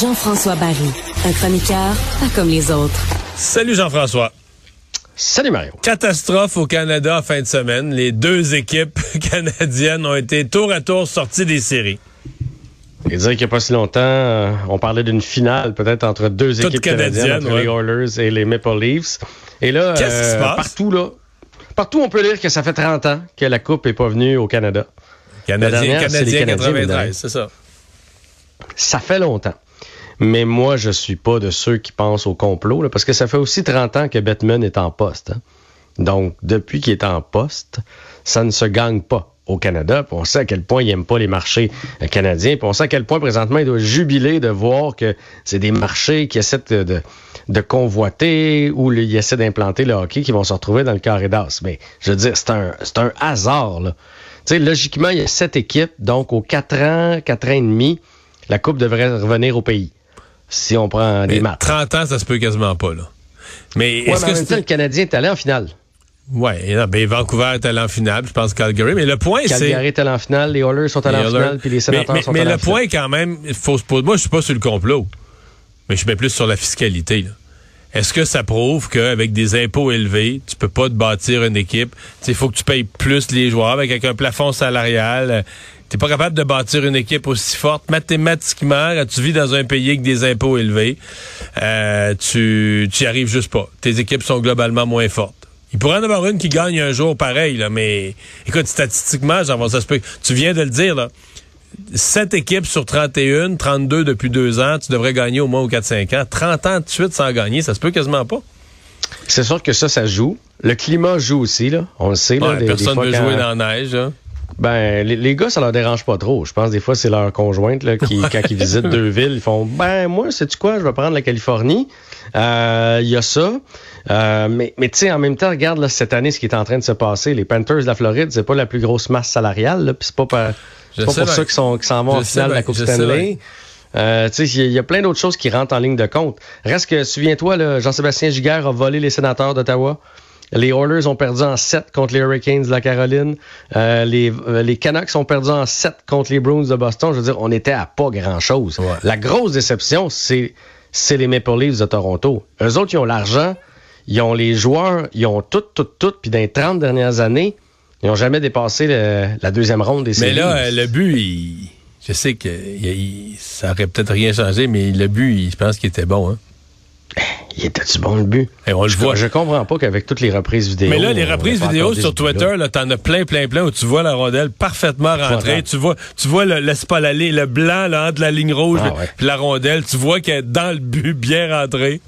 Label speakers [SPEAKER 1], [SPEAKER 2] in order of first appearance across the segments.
[SPEAKER 1] Jean-François Barry, un chroniqueur pas comme les autres.
[SPEAKER 2] Salut Jean-François.
[SPEAKER 3] Salut Mario.
[SPEAKER 2] Catastrophe au Canada en fin de semaine. Les deux équipes canadiennes ont été tour à tour sorties des séries.
[SPEAKER 3] Et dire qu'il n'y a pas si longtemps, euh, on parlait d'une finale peut-être entre deux équipes canadiennes, entre les Oilers et les Maple Leafs. Et là,
[SPEAKER 2] euh,
[SPEAKER 3] partout là, partout on peut lire que ça fait 30 ans que la coupe est pas venue au Canada.
[SPEAKER 2] Canadien, Canadien, 93, c'est ça.
[SPEAKER 3] Ça fait longtemps. Mais moi, je suis pas de ceux qui pensent au complot, parce que ça fait aussi 30 ans que Batman est en poste. Hein. Donc, depuis qu'il est en poste, ça ne se gagne pas au Canada. on sait à quel point il n'aime pas les marchés euh, canadiens. Puis on sait à quel point présentement il doit jubiler de voir que c'est des marchés qui essaient de, de, convoiter ou il essaie d'implanter le hockey qui vont se retrouver dans le carré d'as. Mais je veux dire, c'est un, c'est un hasard. Là. sais, logiquement, il y a sept équipes. Donc, aux quatre ans, quatre ans et demi, la Coupe devrait revenir au pays si on prend des maths.
[SPEAKER 2] 30 ans, ça se peut quasiment pas, là. Mais est-ce que
[SPEAKER 3] le Canadien est allé en finale?
[SPEAKER 2] Oui, ben Vancouver est allé en finale, je pense Calgary. Mais le point, c'est.
[SPEAKER 3] Calgary est allé en finale, les Oilers sont allés en finale, puis les Sénateurs
[SPEAKER 2] mais,
[SPEAKER 3] sont allés
[SPEAKER 2] en finale. Mais le point, quand même, il faut se poser. Moi, je suis pas sur le complot, mais je suis bien plus sur la fiscalité. Est-ce que ça prouve qu'avec des impôts élevés, tu peux pas te bâtir une équipe? Il faut que tu payes plus les joueurs avec un plafond salarial. T'es pas capable de bâtir une équipe aussi forte. Mathématiquement, tu vis dans un pays avec des impôts élevés, euh, tu n'y arrives juste pas. Tes équipes sont globalement moins fortes. Il pourrait en avoir une qui gagne un jour pareil, là, mais écoute, statistiquement, genre, ça se peut. Tu viens de le dire, là. 7 équipes sur 31, 32 depuis deux ans, tu devrais gagner au moins aux 4-5 ans. 30 ans de suite sans gagner, ça se peut quasiment pas.
[SPEAKER 3] C'est sûr que ça, ça joue. Le climat joue aussi, là. On le sait. Là,
[SPEAKER 2] personne ne veut jouer dans la neige. Hein.
[SPEAKER 3] Ben, les, gars, ça leur dérange pas trop. Je pense des fois, c'est leur conjointe là, qui, quand ils visitent deux villes, ils font Ben, moi, sais-tu quoi, je vais prendre la Californie. Euh, il y a ça. Euh, mais mais tu sais, en même temps, regarde là, cette année ce qui est en train de se passer. Les Panthers de la Floride, c'est pas la plus grosse masse salariale, puis c'est pas, pas, pour ça qu'ils sont s'en vont en finale de la Coupe Stanley. Euh, il y, a plein d'autres choses qui rentrent en ligne de compte. Reste que, souviens-toi, Jean-Sébastien Giguère a volé les sénateurs d'Ottawa. Les Oilers ont perdu en 7 contre les Hurricanes de la Caroline. Euh, les, euh, les Canucks ont perdu en 7 contre les Bruins de Boston. Je veux dire, on était à pas grand-chose. La grosse déception, c'est c'est les Maple Leafs de Toronto. Eux autres, ils ont l'argent, ils ont les joueurs, ils ont tout, tout, tout. Puis dans les 30 dernières années, ils n'ont jamais dépassé la deuxième ronde des séries.
[SPEAKER 2] Mais là, euh, le but, je sais que ça aurait peut-être rien changé, mais le but, je pense qu'il était bon. Hein?
[SPEAKER 3] Il était-tu bon le but?
[SPEAKER 2] Et on le
[SPEAKER 3] je,
[SPEAKER 2] voit.
[SPEAKER 3] Je comprends pas qu'avec toutes les reprises vidéo.
[SPEAKER 2] Mais là, les reprises vidéo sur Twitter, là, t'en as plein, plein, plein où tu vois la rondelle parfaitement rentrée. Tu vois, tu vois le, l'aller, le blanc là, entre la ligne rouge et ah la rondelle. Tu vois qu'elle est dans le but, bien rentrée.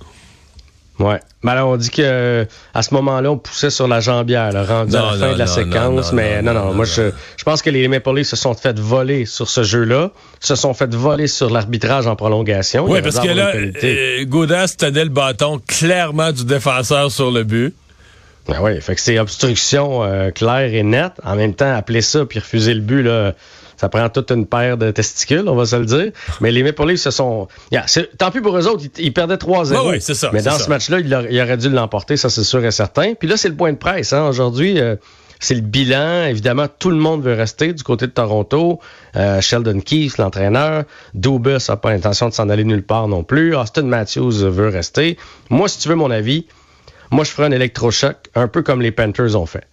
[SPEAKER 3] Ouais. Mais alors, on dit que à ce moment-là, on poussait sur la jambière, là, rendu à la fin de la séquence. mais non, non, moi, je, je pense que les Maple Leafs se sont fait voler sur ce jeu-là, se sont fait voler sur l'arbitrage en prolongation.
[SPEAKER 2] Oui, parce que là, euh, Goudas tenait le bâton clairement du défenseur sur le but.
[SPEAKER 3] Ben oui, fait que c'est obstruction euh, claire et nette. En même temps, appeler ça puis refuser le but, là, ça prend toute une paire de testicules, on va se le dire. Mais les Maple Leafs se sont... tant pis pour eux autres, ils, perdaient 3-0.
[SPEAKER 2] Oui, c'est ça.
[SPEAKER 3] Mais dans ce match-là, il, aurait dû l'emporter, ça c'est sûr et certain. Puis là, c'est le point de presse. Hein. Aujourd'hui, euh, c'est le bilan. Évidemment, tout le monde veut rester du côté de Toronto. Euh, Sheldon Keefe, l'entraîneur. Dubus n'a pas l'intention de s'en aller nulle part non plus. Austin Matthews veut rester. Moi, si tu veux mon avis, moi, je ferai un électrochoc, un peu comme les Panthers ont fait.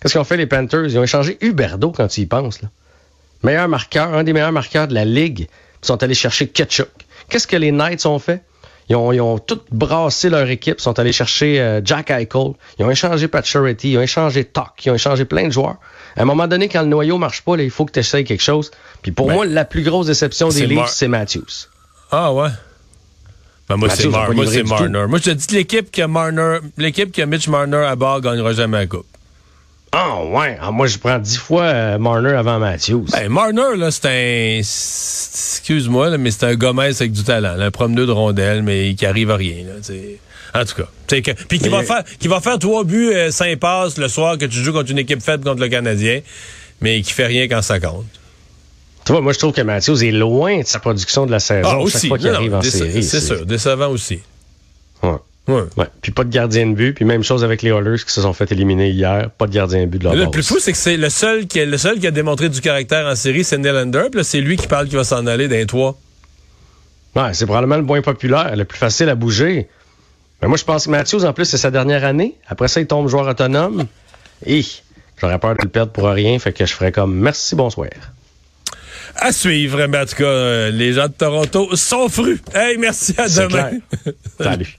[SPEAKER 3] Qu'est-ce qu'ont fait les Panthers? Ils ont échangé Huberdo quand tu y penses. Là meilleur marqueur, un des meilleurs marqueurs de la ligue, ils sont allés chercher Ketchuk. Qu'est-ce que les Knights ont fait? Ils ont, ils ont tout brassé leur équipe, ils sont allés chercher euh, Jack Eichel, ils ont échangé Pat Charity, ils ont échangé Tuck, ils ont échangé plein de joueurs. À un moment donné, quand le noyau marche pas, là, il faut que tu essayes quelque chose. Puis pour moi, la plus grosse déception des livres, c'est Matthews.
[SPEAKER 2] Ah ouais? Ben moi, c'est Mar moi, Marner. Moi, je te dis l'équipe qui a Marner, l'équipe qui a Mitch Marner à bord gagnera jamais la coupe.
[SPEAKER 3] Ah ouais, ah, moi je prends dix fois euh, Marner avant Matthews.
[SPEAKER 2] Ben, Marner, là, c'est un. Excuse-moi, mais c'est un Gomez avec du talent. un promeneur de rondelle, mais qui arrive à rien. Là, en tout cas. Que, puis qui va faire qui va faire trois buts, euh, cinq passes le soir que tu joues contre une équipe faible contre le Canadien, mais qui fait rien quand ça compte.
[SPEAKER 3] Tu vois, moi je trouve que Matthews est loin de sa production de la saison
[SPEAKER 2] ah, aussi.
[SPEAKER 3] chaque fois qu'il arrive en série.
[SPEAKER 2] C'est sûr, décevant aussi.
[SPEAKER 3] Ouais.
[SPEAKER 2] Ouais.
[SPEAKER 3] Ouais. Puis pas de gardien de but. Puis même chose avec les Oilers qui se sont fait éliminer hier. Pas de gardien de but de leur base.
[SPEAKER 2] le plus fou, c'est que c'est le seul qui a, le seul qui a démontré du caractère en série, c'est Nylander. Puis c'est lui qui parle qu'il va s'en aller d'un toit.
[SPEAKER 3] Ouais, c'est probablement le moins populaire, le plus facile à bouger. Mais moi, je pense que Matthews, en plus, c'est sa dernière année. Après ça, il tombe joueur autonome. Et j'aurais peur de le perdre pour rien. Fait que je ferais comme merci, bonsoir.
[SPEAKER 2] À suivre, mais en tout cas, euh, les gens de Toronto sont frus. Hey, merci à demain.
[SPEAKER 3] clair. Salut.